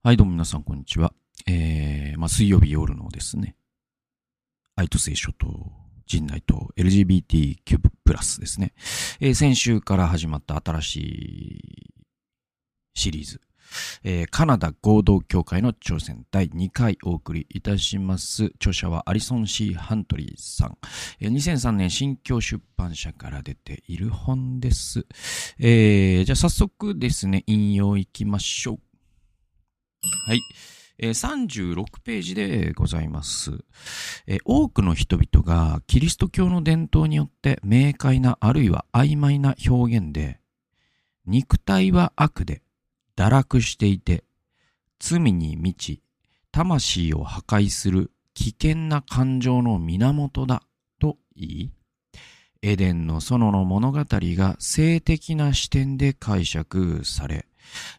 はい、どうも皆さん、こんにちは。えー、まあ、水曜日夜のですね、愛と聖書と人内と LGBTQ+, プラスですね、えー、先週から始まった新しいシリーズ、えー、カナダ合同協会の挑戦第2回お送りいたします。著者はアリソン・シー・ハントリーさん。えー、2003年新京出版社から出ている本です。えー、じゃあ早速ですね、引用いきましょう。はい。えー、36ページでございます、えー、多くの人々がキリスト教の伝統によって明快なあるいは曖昧な表現で肉体は悪で堕落していて罪に満ち魂を破壊する危険な感情の源だと言いエデンの園の物語が性的な視点で解釈され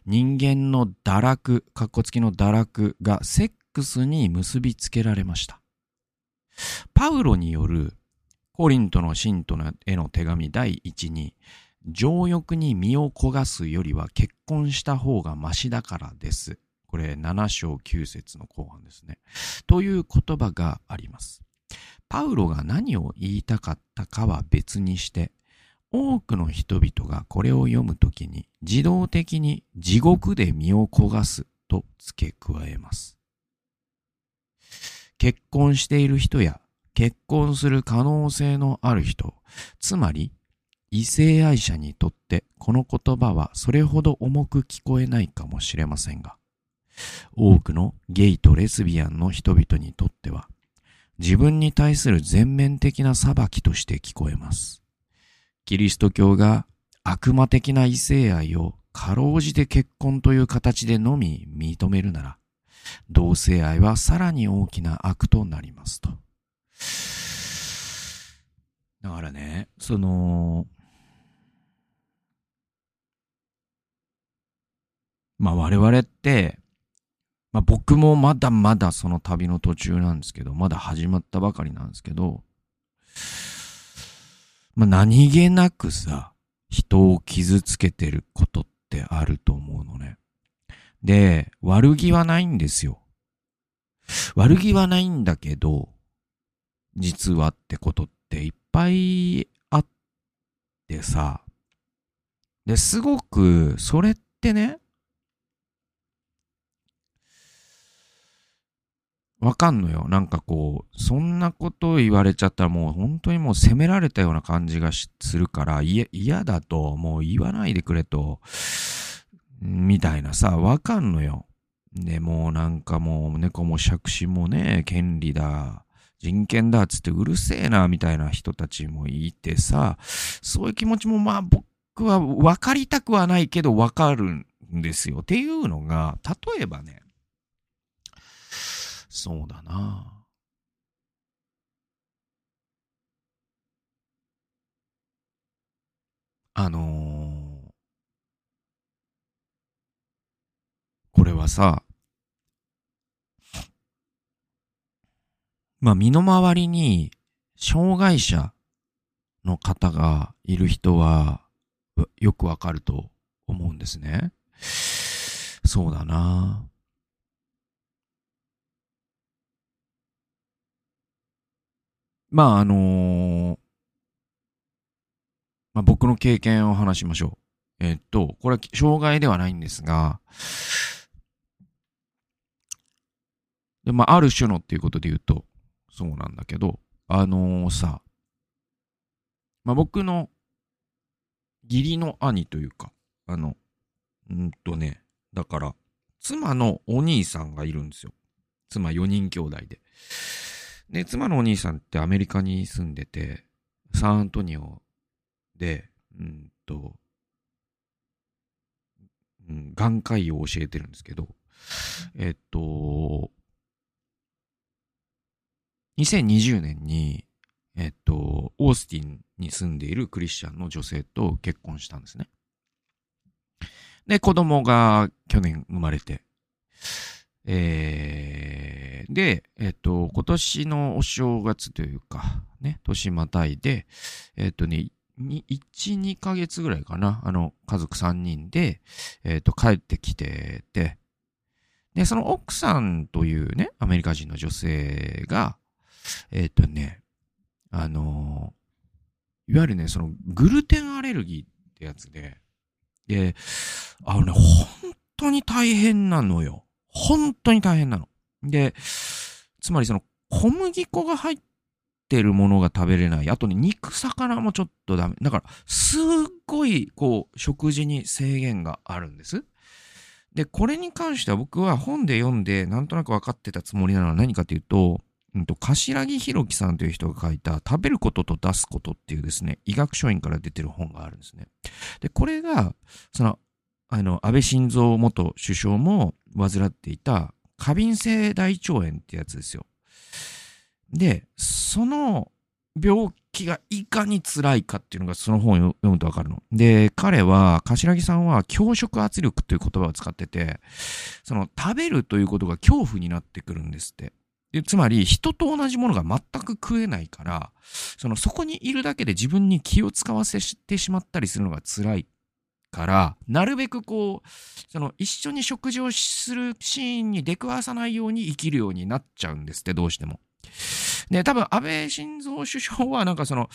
人間の堕落、かっこつきの堕落がセックスに結びつけられました。パウロによるコリントの信徒への手紙第一に、情欲に身を焦がすよりは結婚した方がマシだからです。これ7章9節の後半ですね。という言葉があります。パウロが何を言いたかったかは別にして、多くの人々がこれを読むときに自動的に地獄で身を焦がすと付け加えます。結婚している人や結婚する可能性のある人、つまり異性愛者にとってこの言葉はそれほど重く聞こえないかもしれませんが、多くのゲイとレズビアンの人々にとっては自分に対する全面的な裁きとして聞こえます。キリスト教が悪魔的な異性愛をかろうじて結婚という形でのみ認めるなら、同性愛はさらに大きな悪となりますと。だからね、その、まあ我々って、まあ僕もまだまだその旅の途中なんですけど、まだ始まったばかりなんですけど、まあ、何気なくさ、人を傷つけてることってあると思うのね。で、悪気はないんですよ。悪気はないんだけど、実はってことっていっぱいあってさ、で、すごく、それってね、わかんのよ。なんかこう、そんなこと言われちゃったらもう本当にもう責められたような感じがするから、嫌だと、もう言わないでくれと、みたいなさ、わかんのよ。で、もうなんかもう猫も杓子もね、権利だ、人権だっつってうるせえな、みたいな人たちもいてさ、そういう気持ちもまあ僕は分かりたくはないけど分かるんですよ。っていうのが、例えばね、そうだな。あのー、これはさ、まあ、身の回りに障害者の方がいる人はよくわかると思うんですね。そうだな。まあ、あのー、まあ、僕の経験を話しましょう。えっと、これは障害ではないんですが、で、まあ、ある種のっていうことで言うと、そうなんだけど、あのー、さ、まあ、僕の義理の兄というか、あの、うんとね、だから、妻のお兄さんがいるんですよ。妻4人兄弟で。で、妻のお兄さんってアメリカに住んでて、サンアントニオで、うんと、うん、眼科医を教えてるんですけど、えっと、2020年に、えっと、オースティンに住んでいるクリスチャンの女性と結婚したんですね。で、子供が去年生まれて、えー、で、えっと、今年のお正月というか、ね、年またいで、えっとね、1、2ヶ月ぐらいかな、あの、家族3人で、えっと、帰ってきてて、で、その奥さんというね、アメリカ人の女性が、えっ、とね、あのいわゆるね、そのグルテンアレルギーってやつで、で、あのね、本当に大変なのよ。本当に大変なの。で、つまりその小麦粉が入ってるものが食べれない。あとね、肉、魚もちょっとダメ。だから、すっごい、こう、食事に制限があるんです。で、これに関しては僕は本で読んで、なんとなく分かってたつもりなのは何かというと、うんと、柏木弘樹さんという人が書いた、食べることと出すことっていうですね、医学書院から出てる本があるんですね。で、これが、その、あの、安倍晋三元首相も患っていた過敏性大腸炎ってやつですよ。で、その病気がいかに辛いかっていうのがその本を読むとわかるの。で、彼は、柏木さんは強食圧力という言葉を使ってて、その食べるということが恐怖になってくるんですって。でつまり、人と同じものが全く食えないから、その、そこにいるだけで自分に気を使わせてしまったりするのが辛いから、なるべくこう、その、一緒に食事をするシーンに出くわさないように生きるようになっちゃうんですって、どうしても。で、多分、安倍晋三首相はなんかその、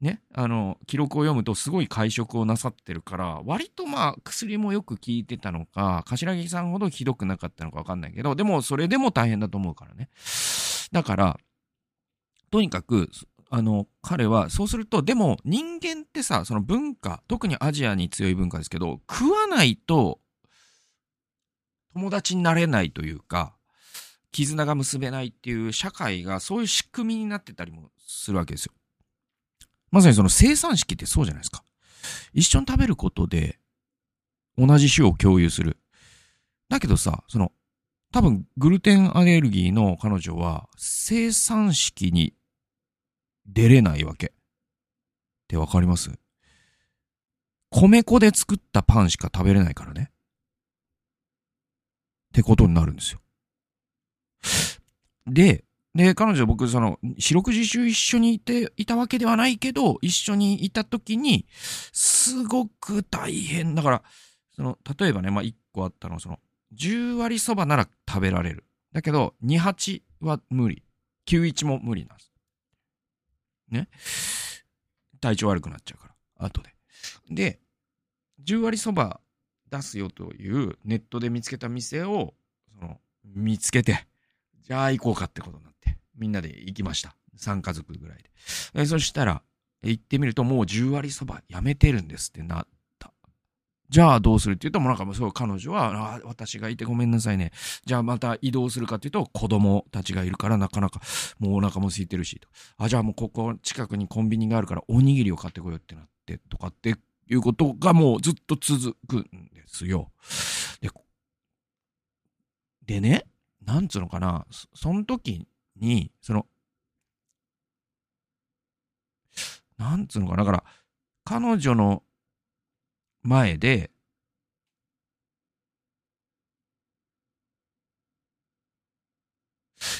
ね、あの、記録を読むとすごい会食をなさってるから、割とまあ薬もよく効いてたのか、柏木さんほどひどくなかったのかわかんないけど、でもそれでも大変だと思うからね。だから、とにかく、あの、彼は、そうすると、でも人間ってさ、その文化、特にアジアに強い文化ですけど、食わないと友達になれないというか、絆が結べないっていう社会がそういう仕組みになってたりもするわけですよ。まさにその生産式ってそうじゃないですか。一緒に食べることで同じ種を共有する。だけどさ、その多分グルテンアレルギーの彼女は生産式に出れないわけ。ってわかります？米粉で作ったパンしか食べれないからね。ってことになるんですよ。で、で、彼女僕、その、四六時中一緒にいて、いたわけではないけど、一緒にいた時に、すごく大変。だから、その、例えばね、まあ、一個あったのは、その、10割そばなら食べられる。だけど、2、8は無理。9、1も無理なんです。ね。体調悪くなっちゃうから、後で。で、10割そば出すよというネットで見つけた店を、その、見つけて、じゃあ行こうかってことになって、みんなで行きました。3家族ぐらいで。そしたら、行ってみるともう10割そばやめてるんですってなって。じゃあどうするって言うと、もうなんかもうそう彼女は、あ私がいてごめんなさいね。じゃあまた移動するかっていうと、子供たちがいるからなかなかもうお腹も空いてるしと。あ、じゃあもうここ近くにコンビニがあるからおにぎりを買ってこようってなってとかっていうことがもうずっと続くんですよ。で、でね、なんつうのかな、そその時に、その、なんつうのかな、だから、彼女の前で、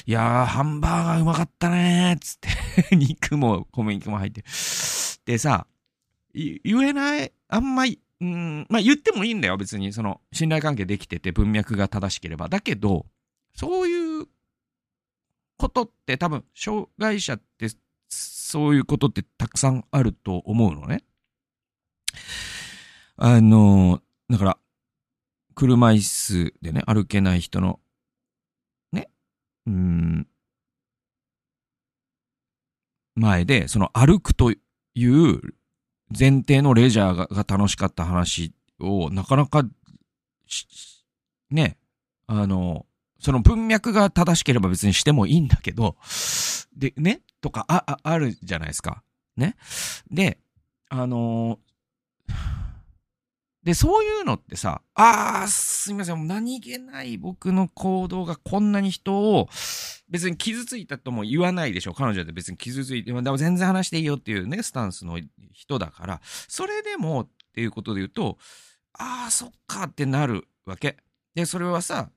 いやー、ハンバーガーうまかったねーつって 肉も米肉も入って。でさ、言えない、あんまり、うん、まあ言ってもいいんだよ、別に。その、信頼関係できてて文脈が正しければ。だけど、そういうことって多分、障害者ってそういうことってたくさんあると思うのね。あの、だから、車椅子でね、歩けない人の、ね、うん、前で、その歩くという前提のレジャーが楽しかった話を、なかなか、ね、あの、その文脈が正しければ別にしてもいいんだけど、で、ね、とか、あ、あ、あるじゃないですか。ね。で、あのー、で、そういうのってさ、あー、すみません、何気ない僕の行動がこんなに人を別に傷ついたとも言わないでしょ。彼女って別に傷ついて、でも全然話していいよっていうね、スタンスの人だから、それでもっていうことで言うと、あー、そっかってなるわけ。で、それはさ、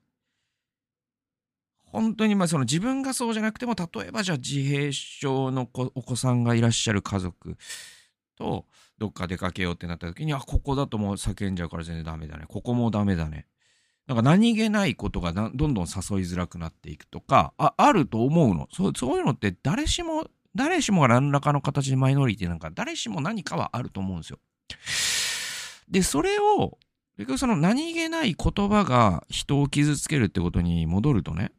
本当にまあその自分がそうじゃなくても、例えばじゃあ自閉症のお子さんがいらっしゃる家族とどっか出かけようってなった時に、あ、ここだともう叫んじゃうから全然ダメだね。ここもダメだね。なんか何気ないことがどんどん誘いづらくなっていくとか、あ、あると思うの。そう、そういうのって誰しも、誰しもが何らかの形でマイノリティなんか、誰しも何かはあると思うんですよ。で、それを、結局その何気ない言葉が人を傷つけるってことに戻るとね、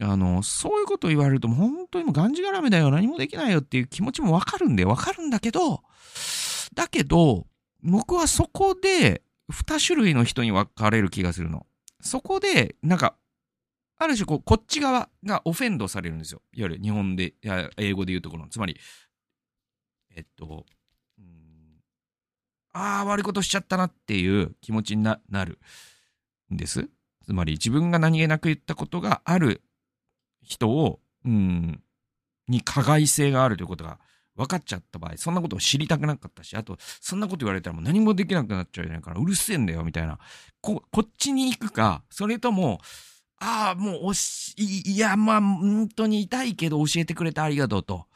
あの、そういうこと言われると、本当にもうがんじがらめだよ、何もできないよっていう気持ちもわかるんだよ、わかるんだけど、だけど、僕はそこで、二種類の人に分かれる気がするの。そこで、なんか、ある種こう、こっち側がオフェンドされるんですよ。いわゆる日本で、や英語で言うところの。つまり、えっと、うんああ、悪いことしちゃったなっていう気持ちになるんです。つまり自分が何気なく言ったことがある人を、うん、に加害性があるということが分かっちゃった場合、そんなことを知りたくなかったし、あと、そんなこと言われたらもう何もできなくなっちゃうじゃないから、うるせえんだよ、みたいな。こ、こっちに行くか、それとも、ああ、もうおし、いや、まあ、本当に痛いけど教えてくれてありがとうと。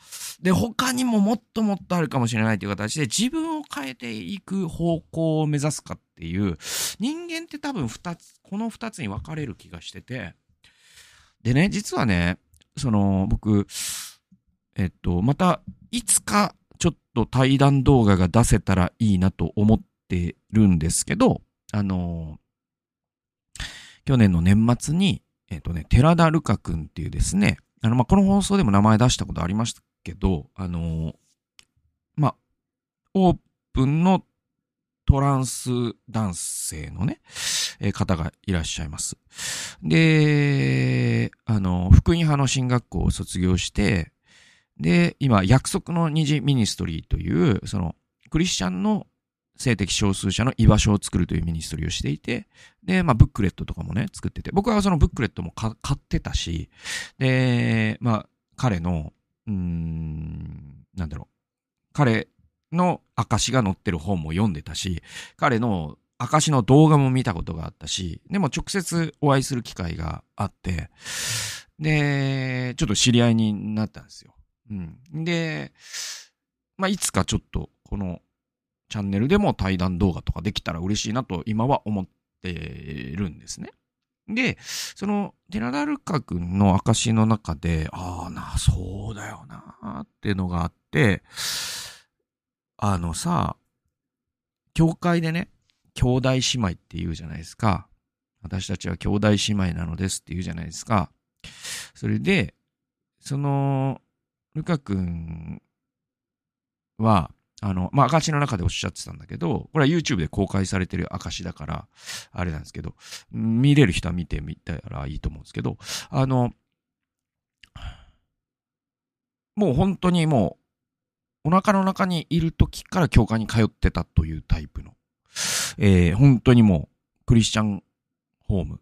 で、他にももっともっとあるかもしれないという形で自分を変えていく方向を目指すかっていう、人間って多分二つ、この二つに分かれる気がしてて、でね、実はね、その、僕、えっと、また、いつかちょっと対談動画が出せたらいいなと思ってるんですけど、あの、去年の年末に、えっとね、寺田ルカ君っていうですね、あの、まあ、この放送でも名前出したことありましたけど、あの、まあ、オープンのトランス男性のね、えー、方がいらっしゃいます。で、あの、福音派の進学校を卒業して、で、今、約束の虹ミニストリーという、その、クリスチャンの性的少数者の居場所を作るというミニストリーをしていて、で、まあ、ブックレットとかもね、作ってて、僕はそのブックレットも買ってたし、で、まあ、彼の、うーん、なんだろう、彼の証が載ってる本も読んでたし、彼の証の動画も見たことがあったし、でも直接お会いする機会があって、で、ちょっと知り合いになったんですよ。うん。で、まあ、いつかちょっとこのチャンネルでも対談動画とかできたら嬉しいなと今は思ってるんですね。で、その、寺田ルカ君の証の中で、ああな、そうだよな、っていうのがあって、あのさ、教会でね、兄弟姉妹って言うじゃないですか。私たちは兄弟姉妹なのですって言うじゃないですか。それで、その、ルカ君は、あの、まあ、証の中でおっしゃってたんだけど、これは YouTube で公開されてる証だから、あれなんですけど、見れる人は見てみたらいいと思うんですけど、あの、もう本当にもう、お腹の中にいる時から教会に通ってたというタイプの、えー、本当にもう、クリスチャンホーム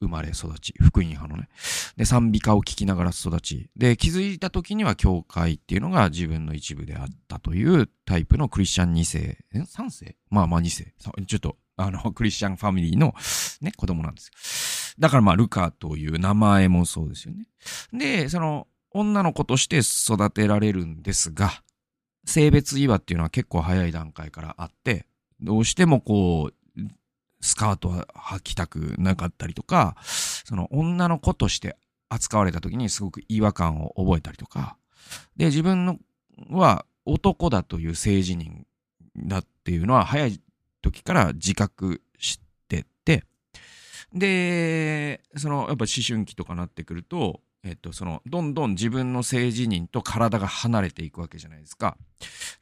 生まれ育ち、福音派のね。で、賛美歌を聴きながら育ち、で、気づいた時には教会っていうのが自分の一部であったというタイプのクリスチャン2世、え ?3 世？まあまあ2世。ちょっと、あの、クリスチャンファミリーのね、子供なんですよ。だからまあ、ルカという名前もそうですよね。で、その、女の子として育てられるんですが、性別違和っていうのは結構早い段階からあって、どうしてもこう、スカートは履きたくなかったりとか、その女の子として扱われた時にすごく違和感を覚えたりとか、で、自分のは男だという性自認だっていうのは早い時から自覚してて、で、そのやっぱ思春期とかなってくると、えっと、その、どんどん自分の性自認と体が離れていくわけじゃないですか。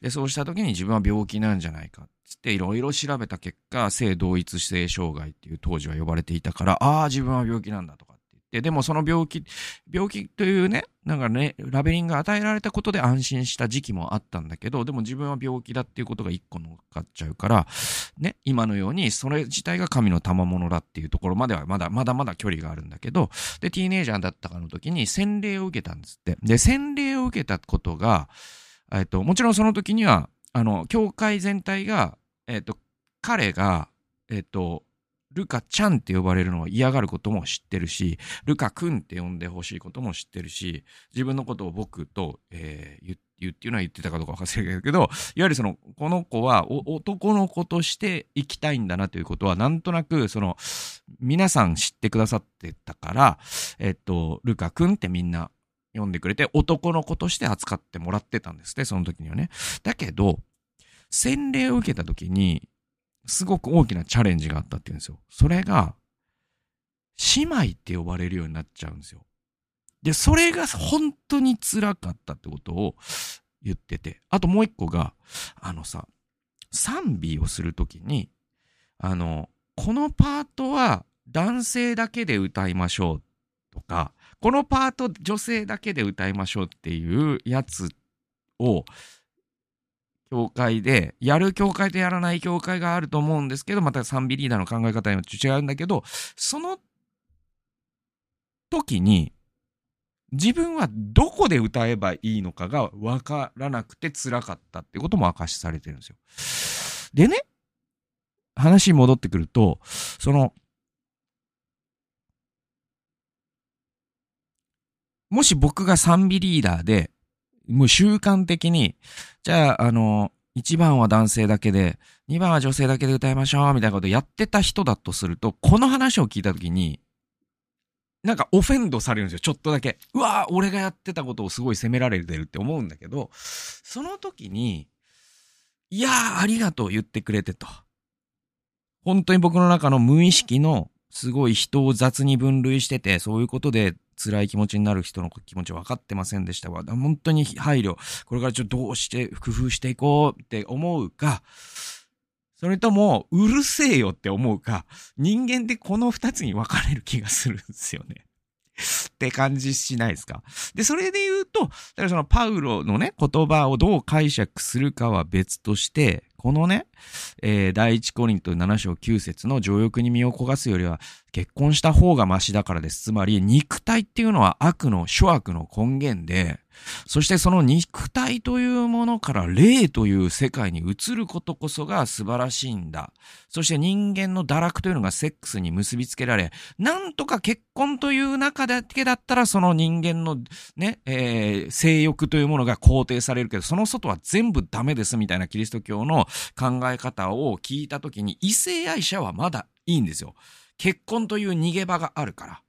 で、そうした時に自分は病気なんじゃないか。つっていろいろ調べた結果、性同一性障害っていう当時は呼ばれていたから、ああ、自分は病気なんだとで、もその病気、病気というね、なんかね、ラベリンが与えられたことで安心した時期もあったんだけど、でも自分は病気だっていうことが一個乗っかっちゃうから、ね、今のようにそれ自体が神の賜物だっていうところまではまだまだまだ距離があるんだけど、で、ティーネイジャーだったかの時に洗礼を受けたんですって。で、洗礼を受けたことが、えっと、もちろんその時には、あの、教会全体が、えっと、彼が、えっと、ルカちゃんって呼ばれるのを嫌がることも知ってるし、ルカくんって呼んでほしいことも知ってるし、自分のことを僕と、えー、言うっていうのは言ってたかどうか忘れるけど、いわゆるその、この子は男の子として生きたいんだなということは、なんとなく、その、皆さん知ってくださってたから、えっと、ルカくんってみんな呼んでくれて、男の子として扱ってもらってたんですね、その時にはね。だけど、洗礼を受けた時に、すごく大きなチャレンジがあったっていうんですよ。それが、姉妹って呼ばれるようになっちゃうんですよ。で、それが本当に辛かったってことを言ってて。あともう一個が、あのさ、賛美をするときに、あの、このパートは男性だけで歌いましょうとか、このパート女性だけで歌いましょうっていうやつを教会で、やる教会とやらない教会があると思うんですけど、また賛美リーダーの考え方によって違うんだけど、その時に、自分はどこで歌えばいいのかがわからなくて辛かったってことも明かしされてるんですよ。でね、話に戻ってくると、その、もし僕が賛美リーダーで、もう習慣的に、じゃあ、あの、1番は男性だけで、2番は女性だけで歌いましょう、みたいなことやってた人だとすると、この話を聞いたときに、なんかオフェンドされるんですよ、ちょっとだけ。うわ俺がやってたことをすごい責められてるって思うんだけど、その時に、いやー、ありがとう言ってくれてと。本当に僕の中の無意識のすごい人を雑に分類してて、そういうことで辛い気持ちになる人の気持ち分かってませんでしたわ。本当に配慮。これからちょっとどうして工夫していこうって思うか、それとも、うるせえよって思うか、人間ってこの二つに分かれる気がするんですよね。って感じしないですかで、それで言うと、だからそのパウロのね、言葉をどう解釈するかは別として、このね、えー、第一コリント7章9節の情欲に身を焦がすよりは結婚した方がマシだからです。つまり肉体っていうのは悪の、諸悪の根源で、そしてその肉体というものから霊という世界に移ることこそが素晴らしいんだ。そして人間の堕落というのがセックスに結びつけられ、なんとか結婚という中だけだったらその人間のね、えー、性欲というものが肯定されるけど、その外は全部ダメですみたいなキリスト教の考え方を聞いたときに異性愛者はまだいいんですよ。結婚という逃げ場があるから。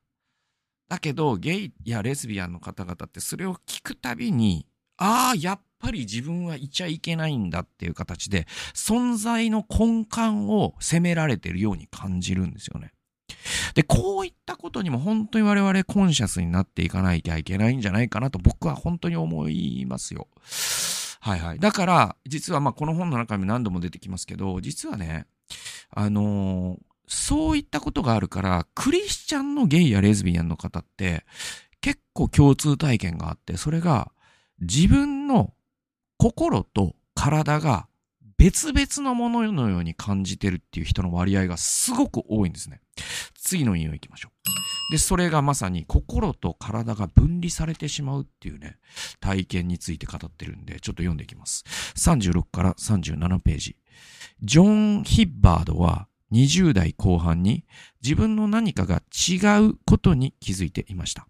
だけど、ゲイやレズビアンの方々ってそれを聞くたびに、ああ、やっぱり自分はいちゃいけないんだっていう形で、存在の根幹を責められてるように感じるんですよね。で、こういったことにも本当に我々コンシャスになっていかないといけないんじゃないかなと僕は本当に思いますよ。はいはい。だから、実はまあこの本の中に何度も出てきますけど、実はね、あのー、そういったことがあるから、クリスチャンのゲイやレズビアンの方って、結構共通体験があって、それが自分の心と体が別々のもののように感じてるっていう人の割合がすごく多いんですね。次の引用行きましょう。で、それがまさに心と体が分離されてしまうっていうね、体験について語ってるんで、ちょっと読んでいきます。36から37ページ。ジョン・ヒッバードは20代後半に自分の何かが違うことに気づいていました。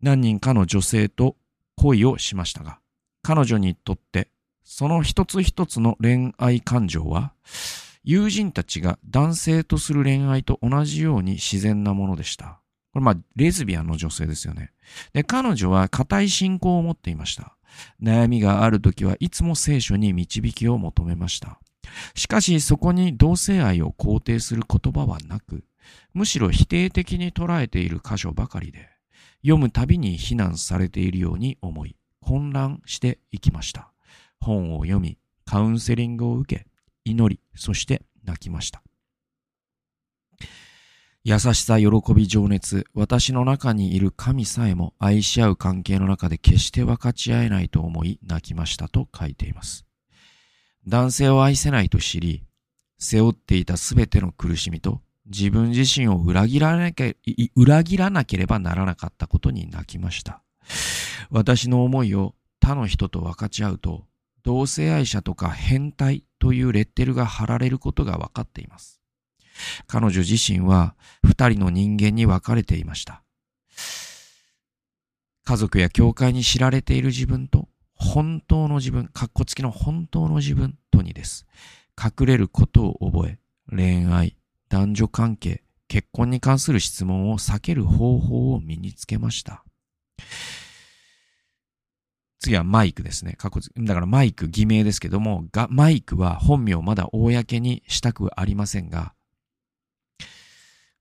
何人かの女性と恋をしましたが、彼女にとってその一つ一つの恋愛感情は、友人たちが男性とする恋愛と同じように自然なものでした。これまあ、レズビアンの女性ですよね。で、彼女は固い信仰を持っていました。悩みがある時はいつも聖書に導きを求めました。しかしそこに同性愛を肯定する言葉はなく、むしろ否定的に捉えている箇所ばかりで、読むたびに非難されているように思い、混乱していきました。本を読み、カウンセリングを受け、祈り、そして泣きました。優しさ、喜び、情熱、私の中にいる神さえも愛し合う関係の中で決して分かち合えないと思い泣きましたと書いています。男性を愛せないと知り、背負っていたすべての苦しみと自分自身を裏切らなけ裏切らなければならなかったことに泣きました。私の思いを他の人と分かち合うと、同性愛者とか変態というレッテルが貼られることが分かっています。彼女自身は二人の人間に分かれていました。家族や教会に知られている自分と、本当の自分、かっこつきの本当の自分とにです。隠れることを覚え、恋愛、男女関係、結婚に関する質問を避ける方法を身につけました。次はマイクですね。過去だからマイク、偽名ですけども、がマイクは本名まだ公にしたくありませんが、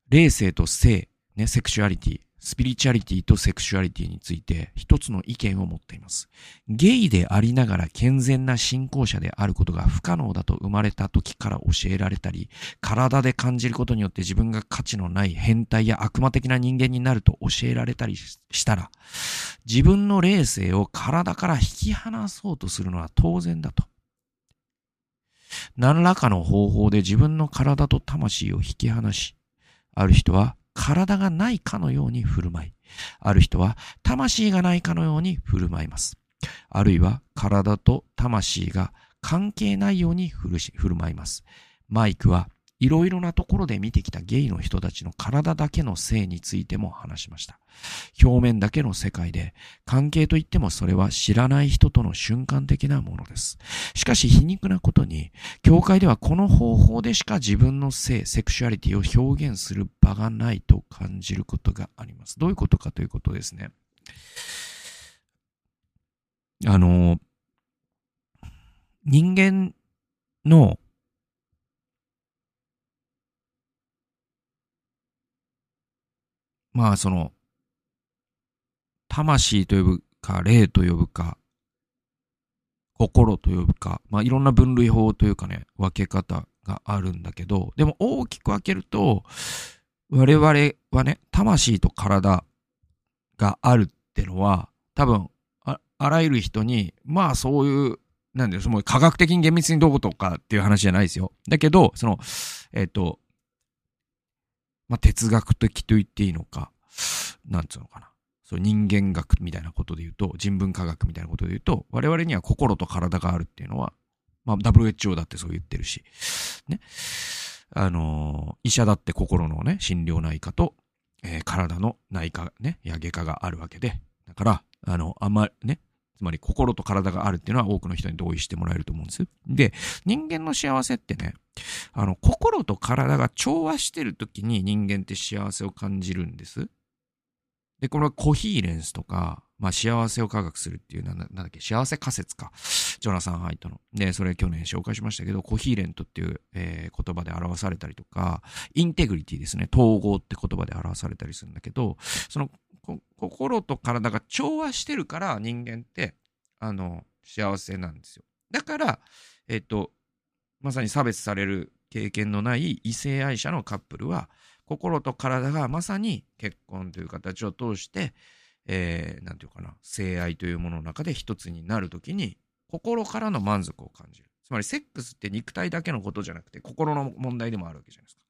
霊性と性、ね、セクシュアリティ、スピリチュアリティとセクシュアリティについて一つの意見を持っています。ゲイでありながら健全な信仰者であることが不可能だと生まれた時から教えられたり、体で感じることによって自分が価値のない変態や悪魔的な人間になると教えられたりしたら、自分の霊性を体から引き離そうとするのは当然だと。何らかの方法で自分の体と魂を引き離し、ある人は体がないかのように振る舞い、ある人は魂がないかのように振る舞います。あるいは体と魂が関係ないように振る舞います。マイクはいろいろなところで見てきたゲイの人たちの体だけの性についても話しました。表面だけの世界で、関係といってもそれは知らない人との瞬間的なものです。しかし皮肉なことに、教会ではこの方法でしか自分の性、セクシュアリティを表現する場がないと感じることがあります。どういうことかということですね。あの、人間のまあその、魂と呼ぶか、霊と呼ぶか、心と呼ぶか、まあいろんな分類法というかね、分け方があるんだけど、でも大きく分けると、我々はね、魂と体があるってのは、多分あ、あらゆる人に、まあそういう、なんだよ、その科学的に厳密にどうとかっていう話じゃないですよ。だけど、その、えっ、ー、と、まあ、哲学的と言っていいのか、なんつうのかな。そう人間学みたいなことで言うと、人文科学みたいなことで言うと、我々には心と体があるっていうのは、まあ、WHO だってそう言ってるし、ね。あのー、医者だって心のね、心療内科と、えー、体の内科ね、や外科があるわけで、だから、あの、あんまりね、つまり心と体があるっていうのは多くの人に同意してもらえると思うんです。で、人間の幸せってね、あの、心と体が調和してる時に人間って幸せを感じるんです。で、これはコヒーレンスとか、まあ幸せを科学するっていう、なんだっけ、幸せ仮説か。ジョナサン・ハイトの。で、それ去年紹介しましたけど、コヒーレントっていう、えー、言葉で表されたりとか、インテグリティですね。統合って言葉で表されたりするんだけど、その、心と体が調和してるから人間って、あの、幸せなんですよ。だから、えっ、と、まさに差別される経験のない異性愛者のカップルは、心と体がまさに結婚という形を通して、えー、ていうかな、性愛というものの中で一つになるときに、心からの満足を感じる。つまり、セックスって肉体だけのことじゃなくて、心の問題でもあるわけじゃないですか。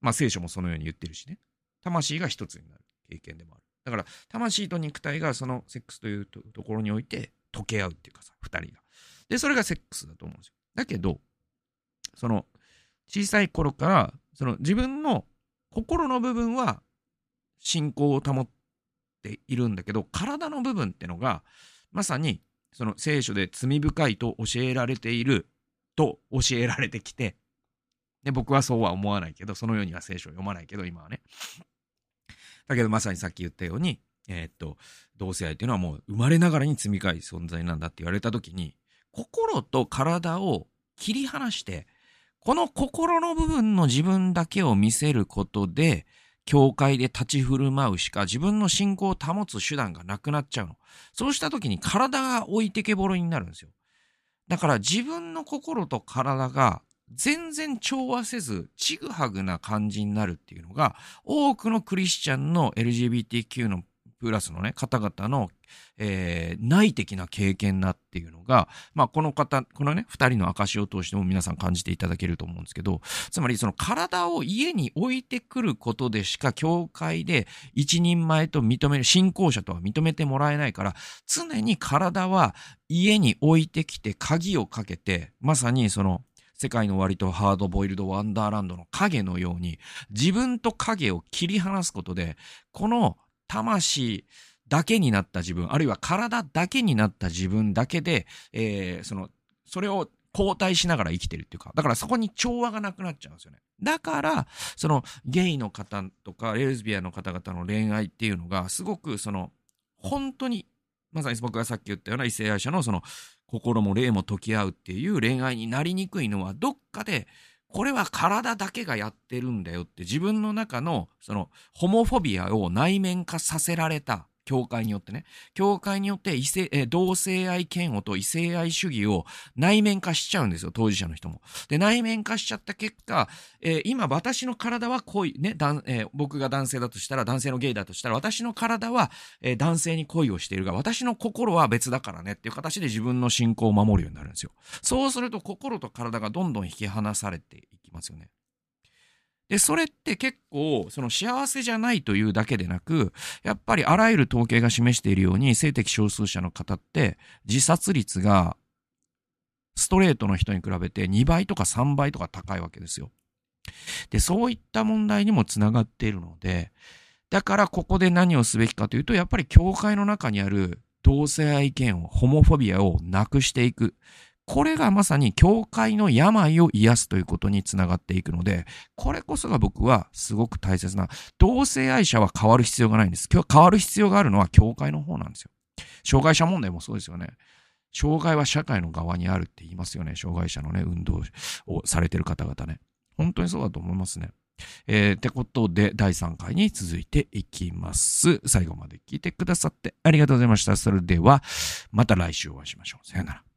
まあ、聖書もそのように言ってるしね。魂が一つになる経験でもある。だから、魂と肉体がそのセックスというところにおいて溶け合うっていうかさ、二人が。で、それがセックスだと思うんですよ。だけど、その、小さい頃から、その自分の心の部分は信仰を保っているんだけど、体の部分ってのが、まさに、その聖書で罪深いと教えられていると教えられてきて、で、僕はそうは思わないけど、そのようには聖書を読まないけど、今はね。だけど、まさにさっき言ったように、えー、っと、同性愛っていうのはもう生まれながらに罪深い存在なんだって言われたときに、心と体を切り離して、この心の部分の自分だけを見せることで、教会で立ち振る舞うしか自分の信仰を保つ手段がなくなっちゃうの。そうした時に体が置いてけぼろになるんですよ。だから自分の心と体が全然調和せず、ちぐはぐな感じになるっていうのが、多くのクリスチャンの LGBTQ のプラスのね、方々の、えー、内的な経験なっていうのが、まあ、この方、このね、二人の証を通しても皆さん感じていただけると思うんですけど、つまりその体を家に置いてくることでしか、教会で一人前と認める、信仰者とは認めてもらえないから、常に体は家に置いてきて鍵をかけて、まさにその、世界の終わりとハードボイルドワンダーランドの影のように、自分と影を切り離すことで、この魂だけになった自分、あるいは体だけになった自分だけで、えー、その、それを交代しながら生きてるっていうか、だからそこに調和がなくなっちゃうんですよね。だから、そのゲイの方とかレズビアの方々の恋愛っていうのが、すごくその、本当に、まさに僕がさっき言ったような異性愛者のその、心も霊も解き合うっていう恋愛になりにくいのは、どっかで、これは体だけがやってるんだよって自分の中のそのホモフォビアを内面化させられた。教会によってね、教会によって異性、え同性愛嫌悪と異性愛主義を内面化しちゃうんですよ、当事者の人も。で、内面化しちゃった結果、えー、今私の体は恋、ね、だえー、僕が男性だとしたら、男性のゲイだとしたら、私の体は、えー、男性に恋をしているが、私の心は別だからねっていう形で自分の信仰を守るようになるんですよ。そうすると心と体がどんどん引き離されていきますよね。で、それって結構、その幸せじゃないというだけでなく、やっぱりあらゆる統計が示しているように、性的少数者の方って自殺率がストレートの人に比べて2倍とか3倍とか高いわけですよ。で、そういった問題にもつながっているので、だからここで何をすべきかというと、やっぱり教会の中にある同性愛権を、ホモフォビアをなくしていく。これがまさに教会の病を癒すということにつながっていくので、これこそが僕はすごく大切な、同性愛者は変わる必要がないんです。今日変わる必要があるのは教会の方なんですよ。障害者問題もそうですよね。障害は社会の側にあるって言いますよね。障害者のね、運動をされてる方々ね。本当にそうだと思いますね。えー、ってことで、第3回に続いていきます。最後まで聞いてくださってありがとうございました。それでは、また来週お会いしましょう。さよなら。